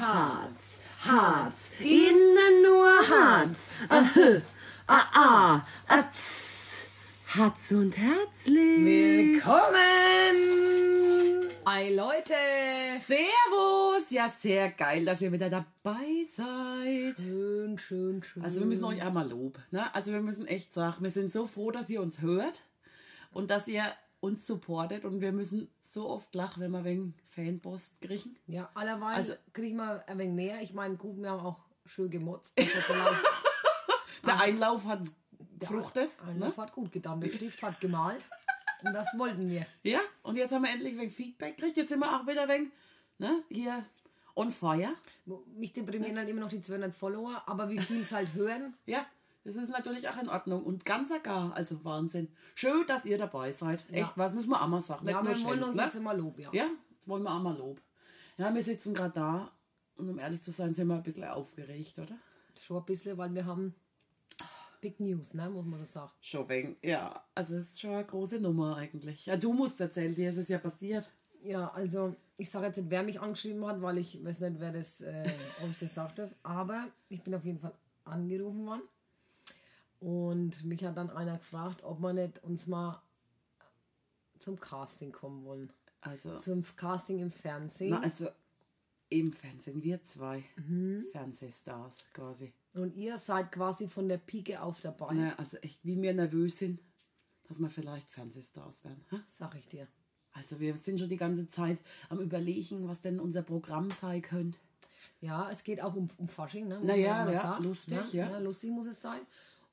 Harz, Harz, innen nur Harz. Ahö, ah, ah, atz. Harz und herzlich. Willkommen! Hi Leute. Servus! Ja, sehr geil, dass ihr wieder dabei seid. Schön, schön, schön. Also wir müssen euch einmal Lob. Ne? Also wir müssen echt sagen, wir sind so froh, dass ihr uns hört und dass ihr uns supportet und wir müssen so oft lachen, wenn wir wegen Fanpost kriegen. Ja, allerweil Also- kriegen wir ein wenig mehr. Ich meine, gut, wir haben auch schön gemotzt. Der Einlauf hat gefruchtet. Einer Ne? hat gut getan. Der Stift hat gemalt. Und das wollten wir. Ja, und jetzt haben wir endlich wegen Feedback gekriegt. Jetzt sind wir auch wieder wegen, ne, hier on fire. Mich deprimieren halt immer noch die 200 Follower, aber wie viel es halt hören. Ja, das ist natürlich auch in Ordnung. Und ganz egal, also Wahnsinn. Schön, dass ihr dabei seid. Ja. Echt, was müssen wir auch mal sagen. Ja, wir wollen doch ne? jetzt immer Lob, ja. Ja, jetzt wollen wir auch mal Lob. Ja, wir sitzen gerade da und um ehrlich zu sein, sind wir ein bisschen aufgeregt, oder? Schon ein bisschen, weil wir haben Big News, ne, muss man das sagen. Schon wegen, ja. Also es ist schon eine große Nummer eigentlich. Ja, du musst erzählen, dir ist es ja passiert. Ja, also ich sage jetzt nicht, wer mich angeschrieben hat, weil ich weiß nicht, wer das, äh, ob ich das sagen darf. Aber ich bin auf jeden Fall angerufen worden. Und mich hat dann einer gefragt, ob wir nicht uns mal zum Casting kommen wollen. Also, Zum Casting im Fernsehen. na, also im Fernsehen, wir zwei Mhm. Fernsehstars quasi. Und ihr seid quasi von der Pike auf dabei, Ne, also echt, wie wir nervös sind, dass wir vielleicht Fernsehstars werden. hä? sag ich dir. Also wir sind schon die ganze Zeit am überlegen, was denn unser Programm sein könnte. Ja, es geht auch um, um Fasching, ne? muss Na man ja, ja, lustig, ne? ja. Lustig muss es sein.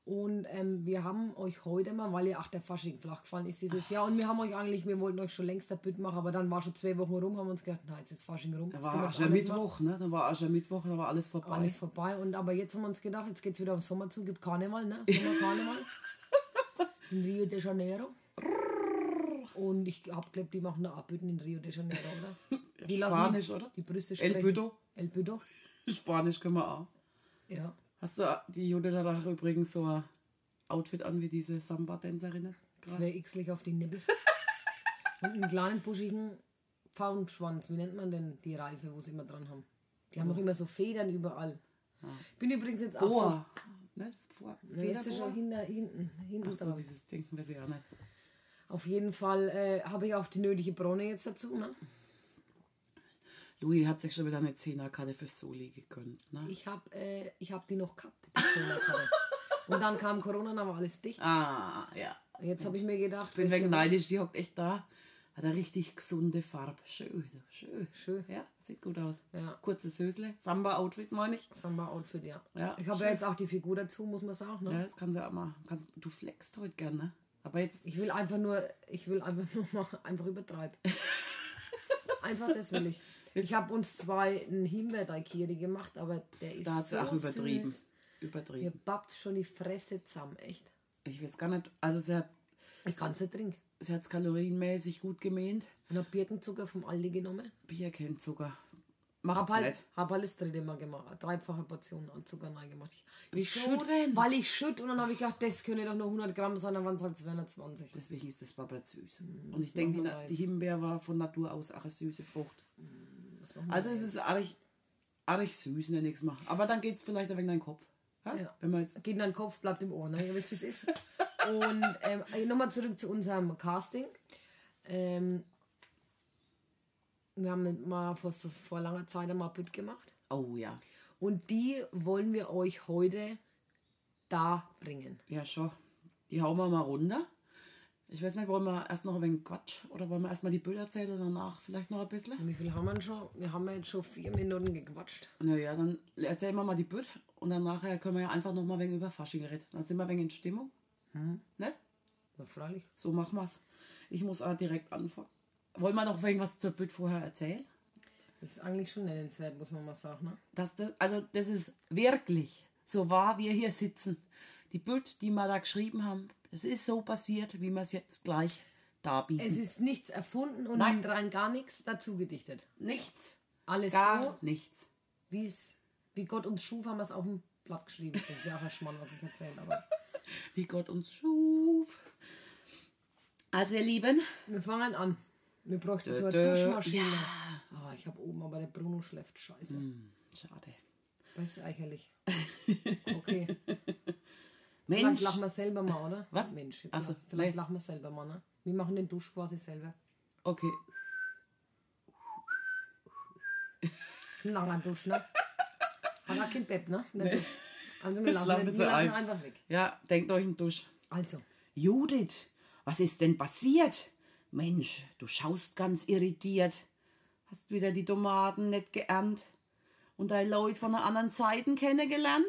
Und ähm, wir haben euch heute mal, weil ja auch der Fasching flach gefallen ist dieses Jahr, und wir haben euch eigentlich, wir wollten euch schon längst der Bütt machen, aber dann war schon zwei Wochen rum, haben wir uns gedacht, na, jetzt ist Fasching rum. Da jetzt können war. Aschermittwoch, ne? Da war Aschermittwoch, da war alles vorbei. Alles vorbei. Und aber jetzt haben wir uns gedacht, jetzt geht es wieder auf Sommer zu, gibt Karneval, ne? Sommerkarneval. in Rio de Janeiro. Und ich hab glaubt, die machen da Abbütten in Rio de Janeiro, oder? Die lassen Spanisch, die, oder? Die Brüste El sprechen. Büdo. El Büdo. Spanisch können wir auch. Ja. Hast du die Jude danach übrigens so ein Outfit an wie diese Samba-Tänzerinnen? Zwei Xlich auf die Nippel. Und einen kleinen buschigen Pfauenschwanz. Wie nennt man denn die Reife, wo sie immer dran haben? Die haben auch immer so Federn überall. Ich bin übrigens jetzt auch Boa. Ne? Vor, so. Nee, ist schon hinter, hinten, hinten Ach so, dieses Ding, weiß ich auch nicht. Auf jeden Fall äh, habe ich auch die nötige Bronne jetzt dazu. Ne? Louis hat sich schon wieder eine Zehnerkarte fürs Soli gegönnt. Ne? Ich habe äh, ich hab die noch gehabt, die Zehnerkarte. Und dann kam Corona, dann war alles dicht. Ah, ja. Jetzt habe ich mir gedacht, Bin wegen neidisch, die hockt echt da. Hat eine richtig gesunde Farbe. Schön, schön. Schön. Ja, sieht gut aus. Ja. Kurzes Hösle, Samba-Outfit meine ich. Samba-Outfit, ja. Ja, ich habe ja jetzt auch die Figur dazu, muss man sagen. Ne? Ja, das kannst du auch mal. Kannst, du flexst heute gerne, ne? Aber jetzt, Ich will einfach nur, ich will einfach nur mal einfach übertreiben. einfach das will ich. Ich habe uns zwei einen Himbeerdaikiri gemacht, aber der ist da hat sie so auch übertrieben. Süß. Übertrieben. babbt schon die Fresse zusammen, echt. Ich weiß gar nicht, also sie hat Ich kann es nicht trinken. sie hat's kalorienmäßig gut gemäht. Und habe Birkenzucker vom Aldi genommen. Bier kennt Zucker. Hab Macht's halt, nicht. hab halt das dritte Mal gemacht. eine Dreifache Portion an Zucker rein gemacht. Ich, ich Wieso schütt, denn? Weil ich schütt und dann habe ich gedacht, das können doch nur 100 Gramm sein, dann waren es halt 220. Deswegen ist das Papa süß. Und ich denke, die, Na- die Himbeer war von Natur aus auch eine süße Frucht. Also es ist arg, arg süß, nenne ich mal. Aber dann geht's vielleicht ein wenig in den Kopf. Ja? Ja. Wenn man jetzt, geht in deinen Kopf, bleibt im Ohr. Ne? Ihr wisst, wie es ist. Und ähm, nochmal zurück zu unserem Casting. Ähm, wir haben mal vor, das vor langer Zeit einmal Büt gemacht. oh ja. Und die wollen wir euch heute da bringen. Ja, schon. Die hauen wir mal runter. Ich weiß nicht, wollen wir erst noch ein wenig Quatsch oder wollen wir erst mal die Bilder erzählen und danach vielleicht noch ein bisschen? Wie viel haben wir denn schon? Wir haben ja jetzt schon vier Minuten gequatscht. Naja, dann erzählen wir mal die Bild und dann nachher können wir ja einfach noch mal ein wenig über Fasching reden. Dann sind wir ein wenig in Stimmung. Nicht? Ja, freilich. So machen wir's. Ich muss auch direkt anfangen. Wollen wir noch irgendwas zur Bild vorher erzählen? Ist eigentlich schon nennenswert, muss man mal sagen. Ne? Das, das, also das ist wirklich so wahr, wir hier sitzen. Die Bild, die wir da geschrieben haben, es ist so passiert, wie wir es jetzt gleich darbieten. Es ist nichts erfunden und Nein. rein gar nichts dazu gedichtet. nichts. Alles Gar so, nichts. wie's, wie Gott uns schuf, haben wir es auf dem Blatt geschrieben. Das ist ja auch ein Schmarrn, was ich erzähle. Aber Wie Gott uns schuf. Also ihr Lieben, wir fangen an. Wir bräuchten so eine. Duschmaschine. Ja. Ah, ich habe oben, aber der Bruno schläft. Scheiße. Schade. Das ist ärgerlich. Okay. Mensch, Vielleicht lachen wir selber mal, oder? Was? Mensch, jetzt Ach so, lach- vielleicht nee. lachen wir selber mal, ne? Wir machen den Dusch quasi selber. okay. Ein langer Dusch, ne? Hat auch kein Bett, ne? Der Dusch. Also wir lassen, den, wir lassen einfach weg. Ja, denkt euch einen Dusch. Also, Judith, was ist denn passiert? Mensch, du schaust ganz irritiert. Hast wieder die Tomaten nicht geerntet und deine Leute von einer anderen Seite kennengelernt?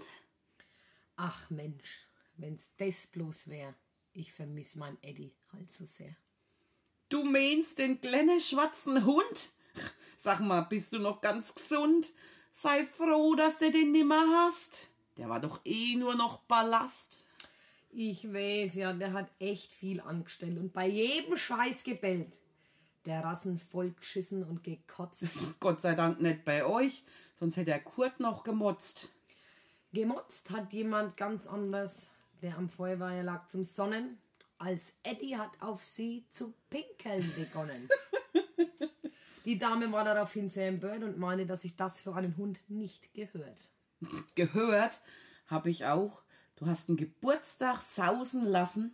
ach Mensch, wenn's das bloß wär. Ich vermiss mein Eddie halt so sehr. Du meinst den kleinen schwarzen Hund? Sag mal, bist du noch ganz gesund? Sei froh, dass du den nimmer hast. Der war doch eh nur noch Ballast. Ich weiß ja, der hat echt viel angestellt und bei jedem Scheiß gebellt. Der Rassen voll geschissen und gekotzt. Gott sei Dank nicht bei euch, sonst hätte der Kurt noch gemotzt. Gemotzt hat jemand ganz anders, der am Feuerwehr lag zum Sonnen, als Eddie hat auf sie zu pinkeln begonnen. Die Dame war daraufhin sehr empört und meinte, dass sich das für einen Hund nicht gehört. Gehört habe ich auch, du hast einen Geburtstag sausen lassen,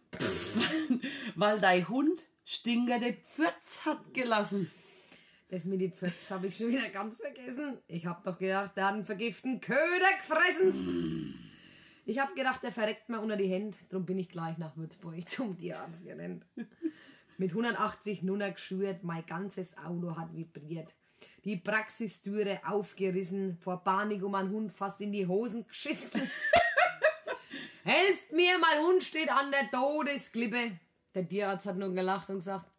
weil dein Hund stinkende Pfütz hat gelassen. Das mit den Pfütz habe ich schon wieder ganz vergessen. Ich habe doch gedacht, der hat einen vergifteten Köder gefressen. Ich habe gedacht, der verreckt mir unter die Hände. Darum bin ich gleich nach Würzburg zum Tierarzt gerannt. Mit 180 Nunner geschürt, mein ganzes Auto hat vibriert. Die Praxistüre aufgerissen, vor Panik um mein Hund fast in die Hosen geschissen. Helft mir, mein Hund steht an der Todesklippe. Der Tierarzt hat nur gelacht und gesagt,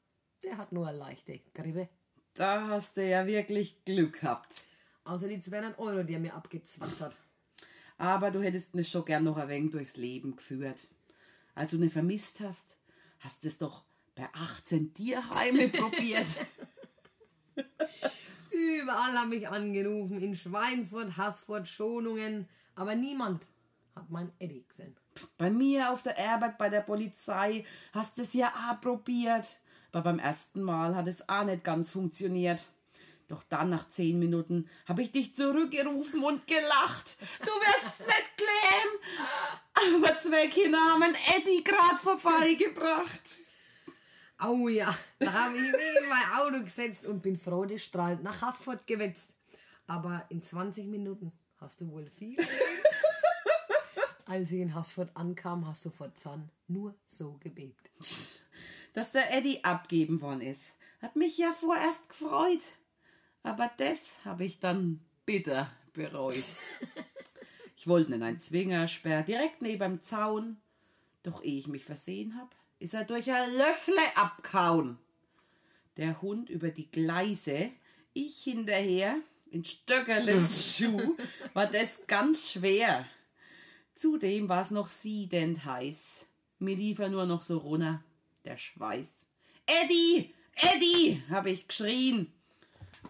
der hat nur eine leichte Grippe. Da hast du ja wirklich Glück gehabt. Außer die 200 Euro, die er mir abgezwackt hat. Aber du hättest mich schon gern noch ein wenig durchs Leben geführt. Als du ihn vermisst hast, hast du es doch bei 18 Tierheime probiert. Überall haben mich angerufen, in Schweinfurt, Haßfurt, Schonungen. Aber niemand hat mein Eddie gesehen. Bei mir auf der Arbeit bei der Polizei hast du es ja auch probiert. Aber beim ersten Mal hat es auch nicht ganz funktioniert. Doch dann, nach zehn Minuten, habe ich dich zurückgerufen und gelacht. Du wirst nicht klären. Aber zwei Kinder haben einen Eddie gerade vorbeigebracht. Au ja, da habe ich mich in mein Auto gesetzt und bin freudestrahlend nach Haßfurt gewetzt. Aber in 20 Minuten hast du wohl viel geredet. Als ich in Haßfurt ankam, hast du vor Zorn nur so gebebt. Dass der Eddie abgeben worden ist, hat mich ja vorerst gefreut. Aber das habe ich dann bitter bereut. Ich wollte in einen Zwingersperr direkt neben dem Zaun. Doch ehe ich mich versehen hab, ist er durch ein Löchle abgehauen. Der Hund über die Gleise, ich hinterher, in Stöckerlens Schuh, war das ganz schwer. Zudem war es noch siedend heiß. Mir lief er nur noch so runter, der Schweiß. Eddie! Eddie! habe ich geschrien.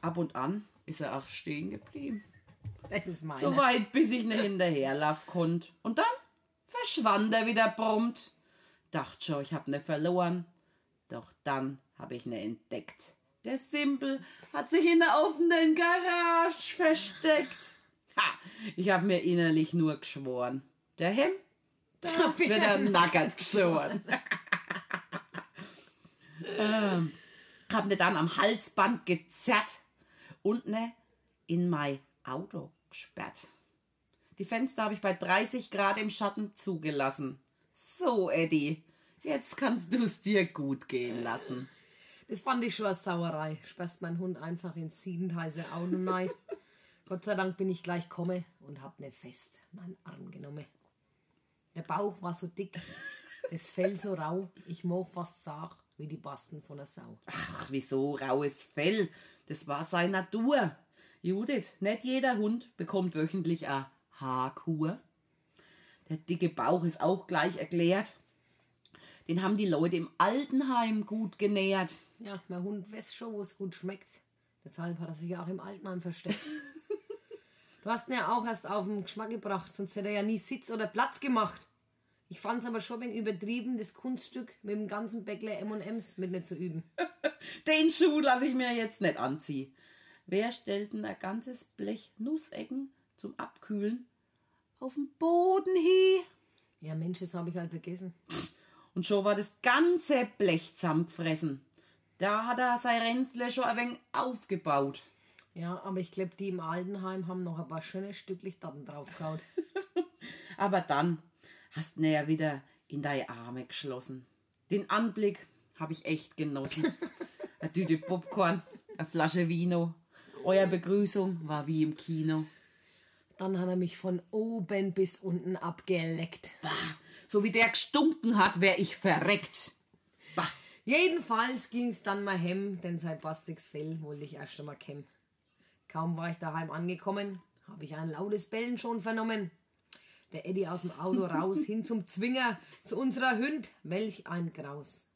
Ab und an ist er auch stehen geblieben. Das ist meine. So weit, bis ich ne hinterherlauf konnt. Und dann verschwand er wieder prompt. Dacht schon, ich hab ne verloren. Doch dann hab ich ne entdeckt. Der Simpel hat sich in der offenen Garage versteckt. Ha! Ich hab mir innerlich nur geschworen. Der Hem, da wird er nackert geschoren. ähm, hab ne dann am Halsband gezerrt und ne in mein Auto gesperrt. Die Fenster habe ich bei 30 Grad im Schatten zugelassen. So, Eddie, jetzt kannst du es dir gut gehen lassen. Das fand ich schon als Sauerei. Sperrst mein Hund einfach ins siedend heiße Auto rein. Gott sei Dank bin ich gleich komme und hab ne fest in meinen Arm genommen. Der Bauch war so dick, das Fell so rau, ich mag fast sagen, wie die Basten von der Sau. Ach, wieso raues Fell? Das war seine Natur. Judith, nicht jeder Hund bekommt wöchentlich eine Haarkur. Der dicke Bauch ist auch gleich erklärt. Den haben die Leute im Altenheim gut genährt. Ja, mein Hund weiß schon, wo es gut schmeckt. Deshalb hat er sich ja auch im Altenheim versteckt. du hast ihn ja auch erst auf den Geschmack gebracht, sonst hätte er ja nie Sitz oder Platz gemacht. Ich fand es aber schon ein wenig übertrieben, das Kunststück mit dem ganzen Bäckler M&M's mit nicht zu üben. Den Schuh lasse ich mir jetzt nicht anziehen. Wer stellt denn ein ganzes Blech Nussecken zum Abkühlen auf den Boden hin? Ja, Mensch, das habe ich halt vergessen. Und schon war das ganze Blech zusammengefressen. Da hat er sein Ränzle schon ein wenig aufgebaut. Ja, aber ich glaube, die im Altenheim haben noch ein paar schöne Stücklich Daten draufgehauen. Aber dann hast du ihn ja wieder in deine Arme geschlossen. Den Anblick habe ich echt genossen. Eine Tüte Popcorn, eine Flasche Vino. Euer Begrüßung war wie im Kino. Dann hat er mich von oben bis unten abgeleckt. So wie der gestunken hat, wär ich verreckt. Bah. Jedenfalls ging es dann mal hem, denn sein bastiges Fell wollte ich erst einmal kämmen. Kaum war ich daheim angekommen, habe ich ein lautes Bellen schon vernommen. Der Eddie aus dem Auto raus, hin zum Zwinger, zu unserer Hünd. Welch ein Graus.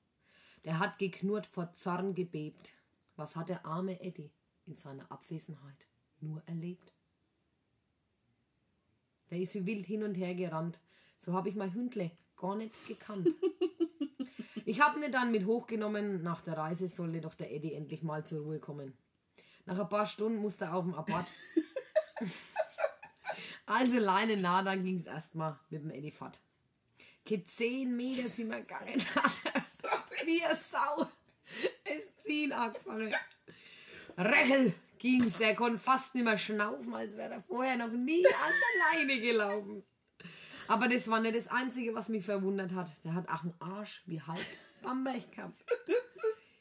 Der hat geknurrt vor Zorn gebebt. Was hat der arme Eddie in seiner Abwesenheit nur erlebt? Der ist wie wild hin und her gerannt. So habe ich mein Hündle gar nicht gekannt. Ich habe ihn dann mit hochgenommen. Nach der Reise sollte doch der Eddie endlich mal zur Ruhe kommen. Nach ein paar Stunden musste er auf dem Abad. also Leine nah, dann ging es erstmal mit dem Eddie fort. Ke zehn Meter sind wir gegangen. Wie eine Sau. Es ziehen angefangen. Rechel ging's. Er konnte fast nicht mehr schnaufen, als wäre er vorher noch nie an der Leine gelaufen. Aber das war nicht das Einzige, was mich verwundert hat. Der hat auch einen Arsch wie halb Bamberg gehabt.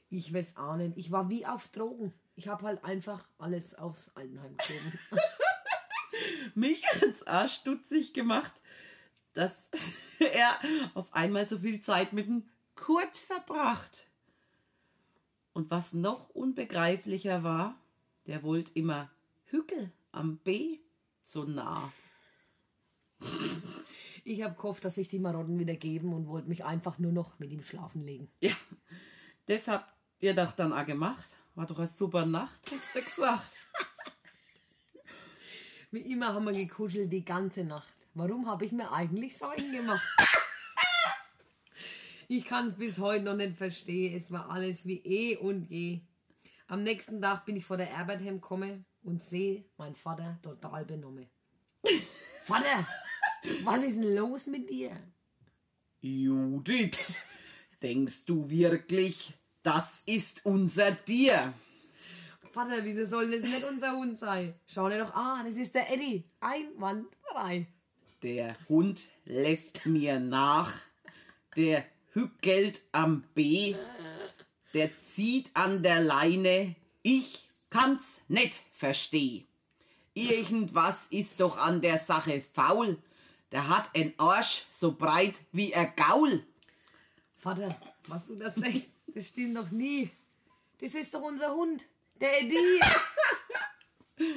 Ich weiß nicht. Ich war wie auf Drogen. Ich habe halt einfach alles aufs Altenheim gezogen. Mich hat's auch stutzig gemacht, dass er auf einmal so viel Zeit mit dem Kurt verbracht. Und was noch unbegreiflicher war, der wollte immer Hückel am B so nah. Ich habe gehofft, dass sich die Marotten wieder geben und wollte mich einfach nur noch mit ihm schlafen legen. Ja, das habt ihr doch dann auch gemacht. War doch eine super Nacht, hast du gesagt. Wie immer haben wir gekuschelt die ganze Nacht. Warum habe ich mir eigentlich Sorgen gemacht? Ich kann es bis heute noch nicht verstehen. Es war alles wie eh und je. Am nächsten Tag bin ich vor der Arbeit heimgekommen und sehe mein Vater total benommen. Vater, was ist denn los mit dir? Judith, denkst du wirklich, das ist unser Tier? Vater, wieso soll das nicht unser Hund sein? Schau dir doch an, das ist der Eddie. Einwandfrei. Der Hund läuft mir nach. Der hückelt am B. Der zieht an der Leine. Ich kann's nicht versteh. Irgendwas ist doch an der Sache faul. Der hat ein Arsch so breit wie ein Gaul. Vater, was du das sagst, das stimmt doch nie. Das ist doch unser Hund, der Eddie.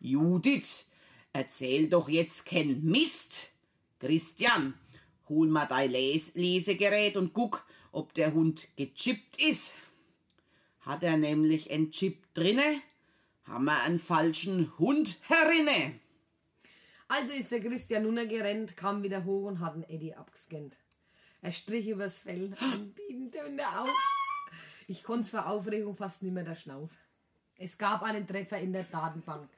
Judith, erzähl doch jetzt kein Mist. Christian, hol mal dein Les Lesegerät und guck, ob der Hund gechippt ist. Hat er nämlich ein Chip drinne, haben wir einen falschen Hund herinne. Also ist der Christian runtergerannt, kam wieder hoch und hat den Eddie abgescannt. Er strich übers Fell und biebend auf. Ich konnte vor Aufregung fast nicht mehr der Schnauf. Es gab einen Treffer in der Datenbank.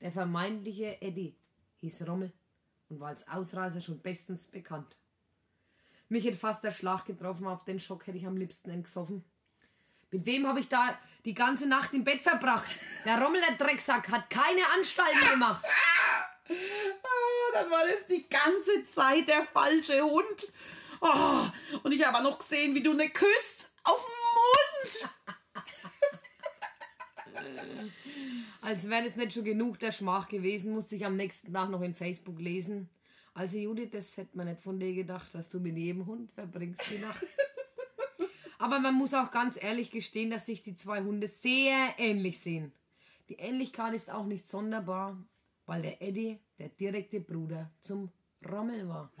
Der vermeintliche Eddie hieß Rommel und war als Ausreißer schon bestens bekannt. Mich hätte fast der Schlag getroffen, auf den Schock hätte ich am liebsten entgesoffen. Mit wem habe ich da die ganze Nacht im Bett verbracht? Der Rommel, der Drecksack, hat keine Anstalten gemacht. Oh, dann war das die ganze Zeit der falsche Hund. Oh, und ich habe noch gesehen, wie du ne küsst auf den Mund. Als wäre das nicht schon genug der Schmach gewesen, musste ich am nächsten Tag noch in Facebook lesen. Also Judith, das hätte man nicht von dir gedacht, dass du mit jedem Hund verbringst die Nacht. Aber man muss auch ganz ehrlich gestehen, dass sich die zwei Hunde sehr ähnlich sehen. Die Ähnlichkeit ist auch nicht sonderbar, weil der Eddie der direkte Bruder zum Rommel war.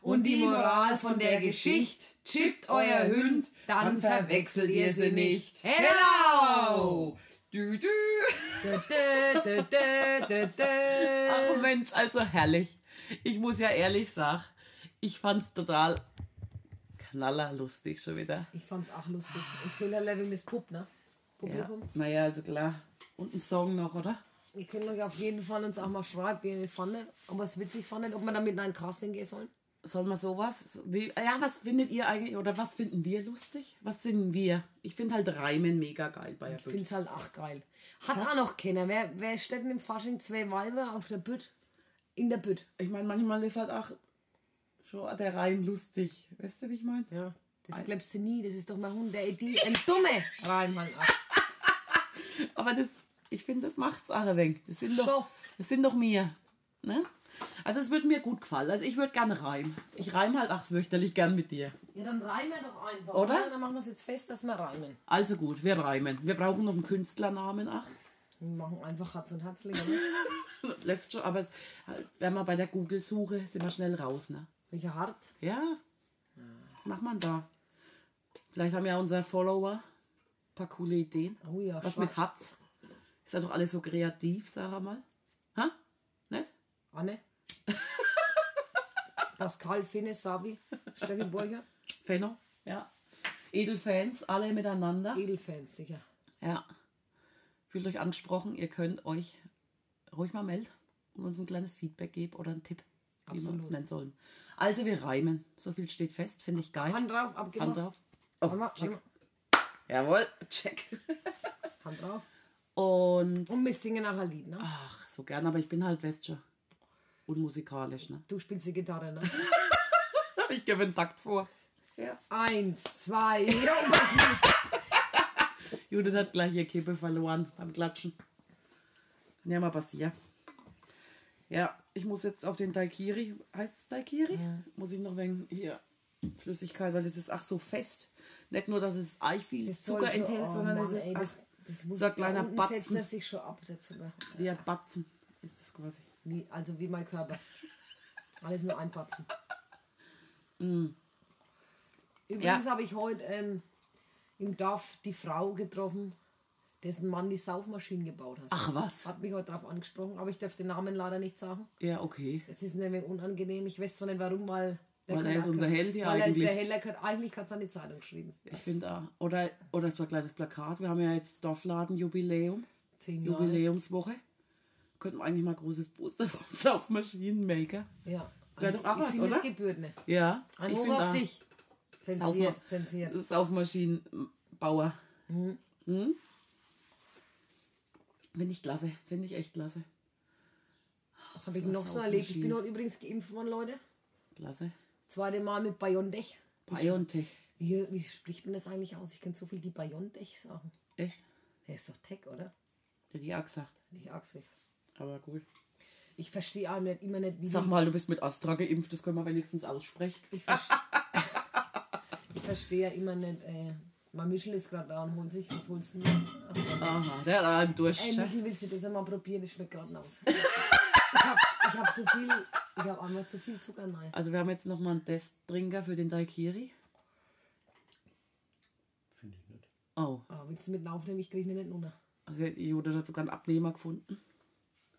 Und die Moral von der Geschichte, chippt euer Hund, dann verwechselt ihr sie nicht. Hello! Du, du. Dö. Ach Mensch, also herrlich. Ich muss ja ehrlich sagen, ich fand's total knallerlustig schon wieder. Ich fand's auch lustig. Und Fehler wegen des Pub, ne? Ja. Publikum. Naja, also klar. Und ein Song noch, oder? Ihr könnt euch auf jeden Fall uns auch mal schreiben, wie ihr es fandet, ob ihr es witzig fandet, ob wir damit in ein Casting gehen sollen. Soll man sowas? So Wie, ja, was findet ihr eigentlich oder was finden wir lustig? Was sind wir? Ich finde halt Reimen mega geil bei der Ich finde es halt auch geil. Hat auch noch keiner. Wer, wer steht denn im Fasching zwei Weiber auf der Bütt? In der Bütt. Ich meine, manchmal ist halt auch schon der Reim lustig. Weißt du, wie ich meine? Ja. Das glaubst du nie. Das ist doch mein Hund, der Idee. Ein dumme Reim halt auch. Aber das, ich finde, das macht's auch ein wenig. Das sind doch, das sind doch mir. Ne? Also es würde mir gut gefallen. Also ich würde gerne reimen. Ich reime halt auch fürchterlich gern mit dir. Ja, dann reimen wir doch einfach. Oder? Dann machen wir es jetzt fest, dass wir reimen. Also gut, wir reimen. Wir brauchen noch einen Künstlernamen auch. Wir machen einfach Herz und Herzlich. Oder? Läuft schon, aber wenn wir bei der Google-Suche sind wir schnell raus, ne? Welcher Harz? Ja. Was macht man da? Vielleicht haben ja unsere Follower ein paar coole Ideen. Oh ja, Was schwach. mit Hatz? Ist ja doch alles so kreativ, sag mal. Anne? Pascal, Finne, Sabi, Steffi Borcher. Fenno? Ja. Edelfans, alle miteinander. Edelfans, sicher. Ja. Fühlt euch angesprochen, ihr könnt euch ruhig mal melden und uns ein kleines Feedback geben oder einen Tipp, wie wir uns Absolut. nennen sollen. Also wir reimen. So viel steht fest, finde ich geil. Hand drauf, abgemacht. Hand drauf. Warte mal, check. Jawohl, check. Hand drauf. Und Und wir singen nachher Lied, ne? ach, so gern, aber ich bin halt Westscher. Unmusikalisch, ne? Du spielst die Gitarre, ne? Ich gebe einen Takt vor. Ja. Eins, zwei, ja. Judith hat gleich ihr Kippe verloren beim Klatschen. Ja mal passieren. Ja, ich muss jetzt auf den Daikiri. Heißt es Daikiri? Muss ich noch wegen hier Flüssigkeit, weil das ist ach so fest. Nicht nur, dass es arg viel Das Zucker schon- enthält, oh sondern Mann, es ist ey, ach, das, das muss so ein da kleiner unten Batzen. setzt er sich schon ab, der Zucker. ein Batzen ist das quasi. Wie, also wie mein Körper. Alles nur ein Batzen. Übrigens Ja. habe ich heute ähm, im Dorf die Frau getroffen, dessen Mann die Saufmaschinen gebaut hat. Ach was? Hat mich heute darauf angesprochen, aber ich darf den Namen leider nicht sagen. Ja, okay. Es ist nämlich unangenehm. Ich weiß zwar nicht warum, weil. der Weil er ist unser Held ja Weil er ist eigentlich. der Held, er gehört, eigentlich hat es an die Zeitung geschrieben. Ich finde auch. Oder, oder so ein kleines Plakat. Wir haben ja jetzt Dorfladen-Jubiläum. Zehn Jahre. Jubiläumswoche. Könnten wir eigentlich mal ein großes Poster vom Saufmaschinenmaker. Ja. Das wär doch auch ich was, oder? gebührt nicht. Ja. Ein Hoch auf dich. Zensiert, zensiert. Saufmaschinenbauer. Mhm. Finde ich klasse. Finde ich echt klasse. Was habe ich noch so erlebt? Ich bin heute übrigens geimpft worden, Leute. Klasse. Zweite Mal mit BioNTech. Biontech. Wie, wie spricht man das eigentlich aus? Ich kann so viel die BioNTech sagen. Echt? Der ist doch Tech, oder? Ich auch gesagt. Nicht Axel. Aber gut. Ich verstehe auch nicht, immer nicht, wie Sag mal, du bist mit Astra geimpft. Das können wir wenigstens aussprechen. Ich, verste ich verstehe ja immer nicht. Äh, mein Michel ist gerade da und holt sich. Was holst du denn? Aha, der hat einen Durst. Ey. Michel, willst du das einmal probieren? Das schmeckt gerade aus. Ich habe hab zu viel. Ich habe einfach zu viel Zucker rein. Also wir haben jetzt nochmal einen Testtrinker für den Daikiri. Finde ich nicht. Oh, Ah, willst du mit aufnehmen? Ich kriege ihn nicht runter. also die Jude hat sogar einen Abnehmer gefunden.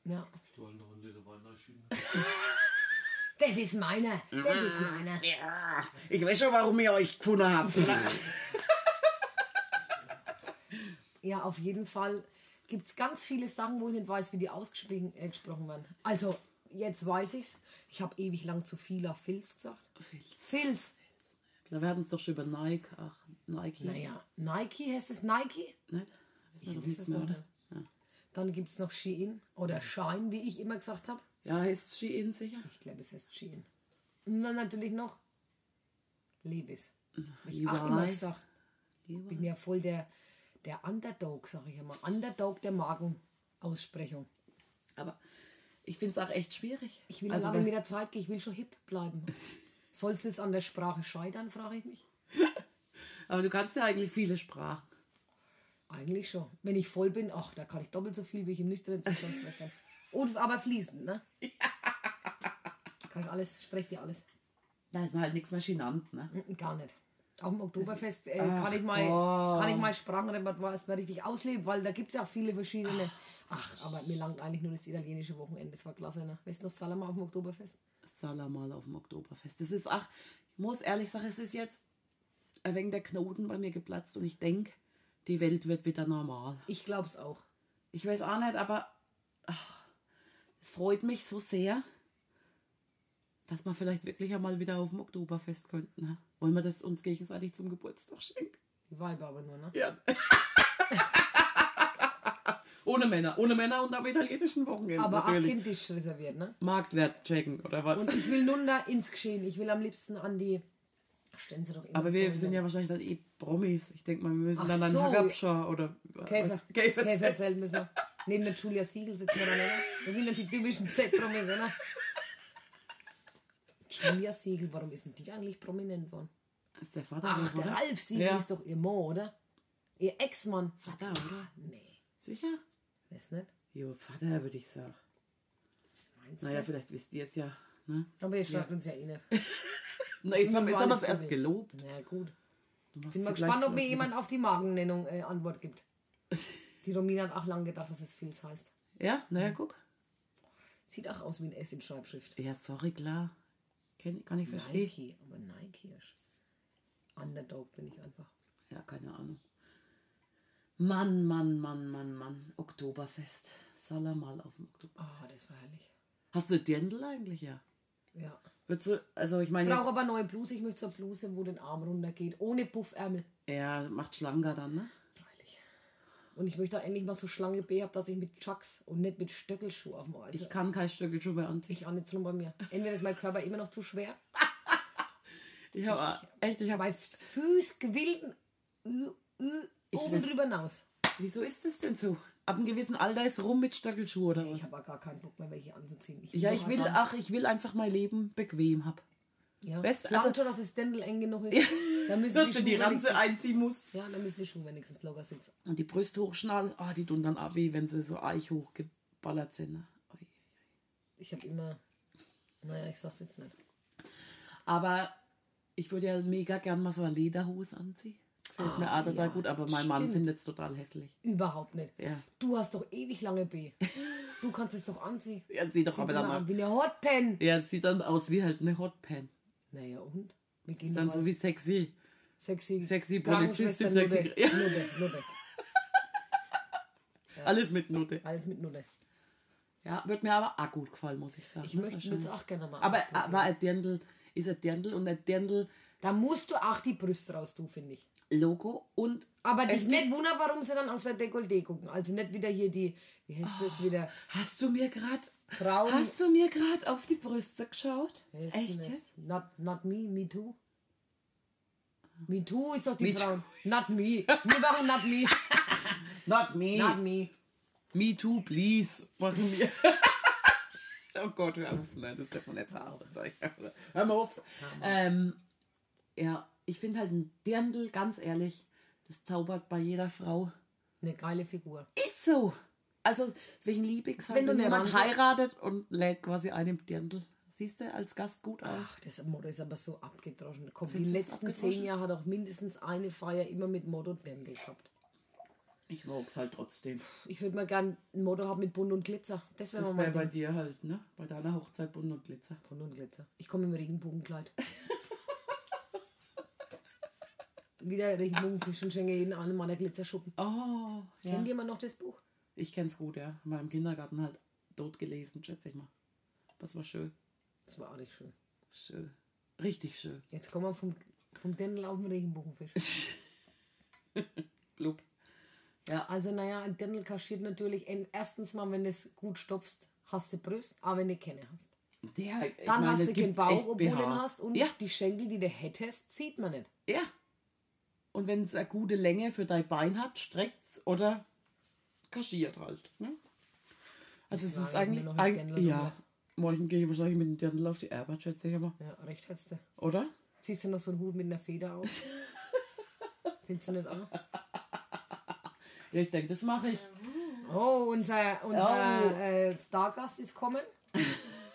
Ja. Ich wollte noch einen Liter Wein einschieben. Das ist meiner. Das ist meiner. Ja, ich weiß schon, warum ihr euch gefunden habt. Ja, auf jeden Fall gibt es ganz viele Sachen, wo ich nicht weiß, wie die ausgesprochen äh, gesprochen werden. Also, jetzt weiß ich's. Ich habe ewig lang zu viel auf Filz gesagt. Filz. Wir hatten es doch schon über Nike. Ach, Nike. Naja, Nike heißt es Nike. Nicht? Ich weiß es nicht. Dann gibt es noch Shein oder Shine, wie ich immer gesagt habe. Ja, heißt Shein sicher? Ich glaube, es heißt Shein. Und dann natürlich noch Levis. Ich auch Levi's. immer gesagt. Ich bin ja voll der, der Underdog, sage ich immer. Underdog der Markenaussprechung. Aber ich finde es auch echt schwierig. Ich will also, aber wenn- mit der Zeit gehen, ich will schon hip bleiben. Soll es jetzt an der Sprache scheitern, frage ich mich. aber du kannst ja eigentlich viele Sprachen. Eigentlich schon. Wenn ich voll bin, ach, da kann ich doppelt so viel, wie ich im nüchternen Zustand sprechen. Und aber fließend, ne? Kann ich alles, spreche dir alles. Da ist man halt nichts mehr genannt, ne? Mm, Gar nicht. Auf dem Oktoberfest äh, Ach, kann, ich mal, Gott. kann ich mal Sprachenrepertoire erstmal richtig ausleben, weil da gibt es ja auch viele verschiedene. Ach, aber mir langt eigentlich nur das italienische Wochenende. Das war klasse, ne? Weißt du noch Salama auf dem Oktoberfest? Salamal auf dem Oktoberfest. Das ist, ach, ich muss ehrlich sagen, es ist jetzt wenig der Knoten bei mir geplatzt und ich denke, die Welt wird wieder normal. Ich glaube es auch. Ich weiß auch nicht, aber ach, es freut mich so sehr, dass wir vielleicht wirklich einmal wieder auf dem Oktoberfest könnten. Ne? Wollen wir das uns gegenseitig zum Geburtstag schenken? Die Weiber aber nur, ne? Ja. ohne Männer, ohne Männer und am italienischen Wochenende Aber natürlich. Kindtisch reserviert, ne? Marktwert checken oder was? Und ich will nun da ins Geschehen. Ich will am liebsten an die. Stellen Sie doch aber so wir in sind ja wahrscheinlich dann eh Promis. Ich denke mal, wir müssen Ach dann an so. Hagabscher oder Käfer. Käferzelt müssen wir. Neben der Julia Siegel sitzen wir dann, oder? Das sind ja die typischen Z-Promis, oder? Julia Siegel, warum ist denn die eigentlich prominent worden? Ist der Vater, Ach, oder? der Ralf Siegel Ja. ist doch ihr Mann, oder? Ihr Ex-Mann. Vater, oder? Nee, Sicher? weiß nicht. Jo, Vater, würde ich sagen. Meinst Naja, du? vielleicht wisst ihr es ja. Ne? Aber ihr schreibt uns ja eh nicht. Na, jetzt haben, jetzt wir haben wir es erst gelobt. Na gut. Bin mal gespannt, ob mir jemand auf die Markennennung äh, Antwort gibt. Die Romina hat auch lange gedacht, dass es Filz heißt. Ja, naja, guck. Sieht auch aus wie ein S in Schreibschrift. Ja, sorry, klar. Kann ich verstehen. Nike, aber Nike ist. Underdog bin ich einfach. Ja, keine Ahnung. Mann, Mann, Mann, Mann, Mann. Oktoberfest. Soll er mal auf dem Oktober. Ah, das war herrlich. Hast du Dirndl eigentlich, ja? Ja. Du, also ich meine, brauche aber neue Bluse. Ich möchte so eine Bluse, wo den Arm runtergeht. Ohne Puffärmel. er macht schlanker dann, ne? Freilich. Und ich möchte auch endlich mal so Schlange B habe, dass ich mit Chucks und nicht mit Stöckelschuh auf dem. Also Ich kann kein Stöckelschuh mehr anziehen. ich auch nicht drum bei mir. Entweder ist mein Körper immer noch zu schwer. Ich habe echt, ich habe. Füß Ü, Ü, oben weiß- drüber hinaus. Wieso ist das denn so? Ab einem gewissen Alter ist rum mit Stöckelschuh oder was? Ich habe gar keinen Bock mehr, welche anzuziehen. Ja, doch ich will, ganz- ach, ich will einfach mein Leben bequem hab. Ja. Langt also- schon, dass das Ständel eng genug ist. Da müssen Dass die du die Ranze wenigstens, einziehen musst. Ja, da müssen die Schuhe wenigstens locker sitzen. Und die Brüste hochschnallen, ah, die tun dann auch weh, wenn sie so eich hochgeballert sind. ne? Ich habe immer. Naja, ich sag's jetzt nicht. Aber ich würde ja mega gern mal so eine Lederhose anziehen. Fällt mir Ah, auch total ja, gut, aber mein Mann stimmt. findet es total hässlich. Überhaupt nicht. Ja. Du hast doch ewig lange B. Du kannst es doch anziehen. Ja, sieht doch Sieht aber dann an auch, wie eine Hotpen. ja, sieht dann aus wie halt eine Hotpan. Naja, und? Wir gehen Ist dann so wie sexy. sexy, sexy Polizistin, sexy- Nutte. Ja. Nutte, Nutte. Alles mit Nutte. Alles mit Nutte. Ja, wird mir aber auch gut gefallen, muss ich sagen. Ich muss möchte mir auch gerne mal Aber, aber ein Dirndl ist ein Dirndl und ein Dirndl Da musst du auch die Brüste raus tun, finde ich. Logo und Aber das ist nicht wunder, warum sie dann auf der Dekolleté gucken. Also nicht wieder hier die, wie heißt das wieder, hast du mir gerade Frauen. hast du mir gerade auf die Brüste geschaut? Wie heißt Echt jetzt? Not, not me, me too. Me too ist doch die Me Frauen. Not me. Wir machen not me. Not me. Not me. Me too, please. Machen wir. oh Gott, hör auf. Nein, das darf man nicht sagen. Hör mal auf. Ähm, ja, ich finde halt ein Dirndl, ganz ehrlich, das zaubert bei jeder Frau. Eine geile Figur. Ist so. Also, welchen liebe ich Wenn wenn, du wenn eine jemand heiratet und lädt quasi einem Dirndl. Siehst du als Gast gut aus? Ach, das Motto ist aber so abgedroschen. Komm, die Findest du es letzten zehn Jahre hat auch mindestens eine Feier immer mit Motto Dirndl gehabt. Ich mag's halt trotzdem. Ich würde mal gern ein Motto haben mit Bunt und Glitzer. Das wäre mein bei dir halt, ne? Bei deiner Hochzeit Bunt und Glitzer. Bunt und Glitzer. Ich komme im Regenbogenkleid. Wieder Regenbogenfisch und schenke jeden einen meiner Glitzerschuppen. Oh, ja. Kennt jemand noch das Buch? Ich kenn's gut, ja. Mal im Kindergarten halt tot gelesen, schätze ich mal. Das war schön. Das war auch nicht schön. Schön. Richtig schön. Jetzt kommen wir vom, vom Dirndl auf den Regenbogenfisch. Blub. Ja, Also naja, ein Dirndl kaschiert natürlich en- erstens mal, wenn du es gut stopfst, hast du Brust, aber wenn du keine hast. der. Dann meine, hast du keinen Bauch, obwohl du ihn hast und Ja, die Schenkel, die du hättest, sieht man nicht. ja. Und wenn es eine gute Länge für dein Bein hat, streckt's oder kaschiert halt. Ne? Also es Sagen ist wir eigentlich. noch ein eig- Dirndl ja. drüber. Morgen gehe ich wahrscheinlich mit dem Dirndl auf die Arbeit, schätze ich aber. Ja, recht hättest du. Oder? Ziehst du noch so einen Hut mit einer Feder auf? Findest du nicht auch? Ja, ich denke, das mache ich. Oh, unser, unser Oh. Äh, Stargast ist kommen.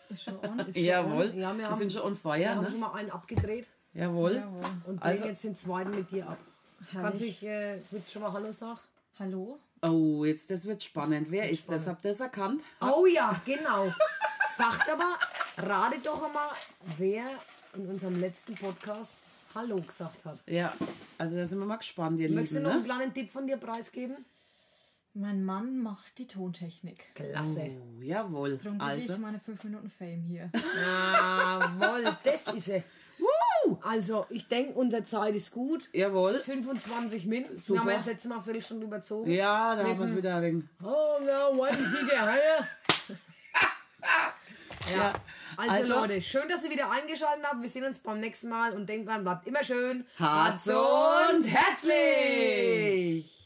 Ist schon on. Ist schon Jawohl. on. Ja, wir wir haben, sind schon on wir fire, haben ne? schon mal einen abgedreht Jawohl. Jawohl. und Also- drehen jetzt den zweiten mit dir ab. Kannst dich, äh, willst du schon mal Hallo sagen? Hallo? Oh, jetzt, das wird spannend. Wer ist das? spannend. Habt ihr es erkannt? Oh ja, genau. Sagt aber, rate doch einmal, wer in unserem letzten Podcast Hallo gesagt hat. Ja, also da sind wir mal gespannt, ihr Möchtest du Lieben. noch einen Ne? kleinen Tipp von dir preisgeben? Mein Mann macht die Tontechnik. Klasse. Oh, jawohl. Darum Also, ich meine 5 Minuten Fame hier. Jawohl, das ist Also, ich denke, unsere Zeit ist gut. Jawohl. 25 Min. Super. Wir haben wir das letzte Mal völlig schon überzogen. ja, da haben wir es wieder ein wenig. Oh, no, one bigger higher. Ja. Also, Also- Leute, schön, dass ihr wieder eingeschaltet habt. Wir sehen uns beim nächsten Mal und denkt dran, bleibt immer schön Hart und herzlich!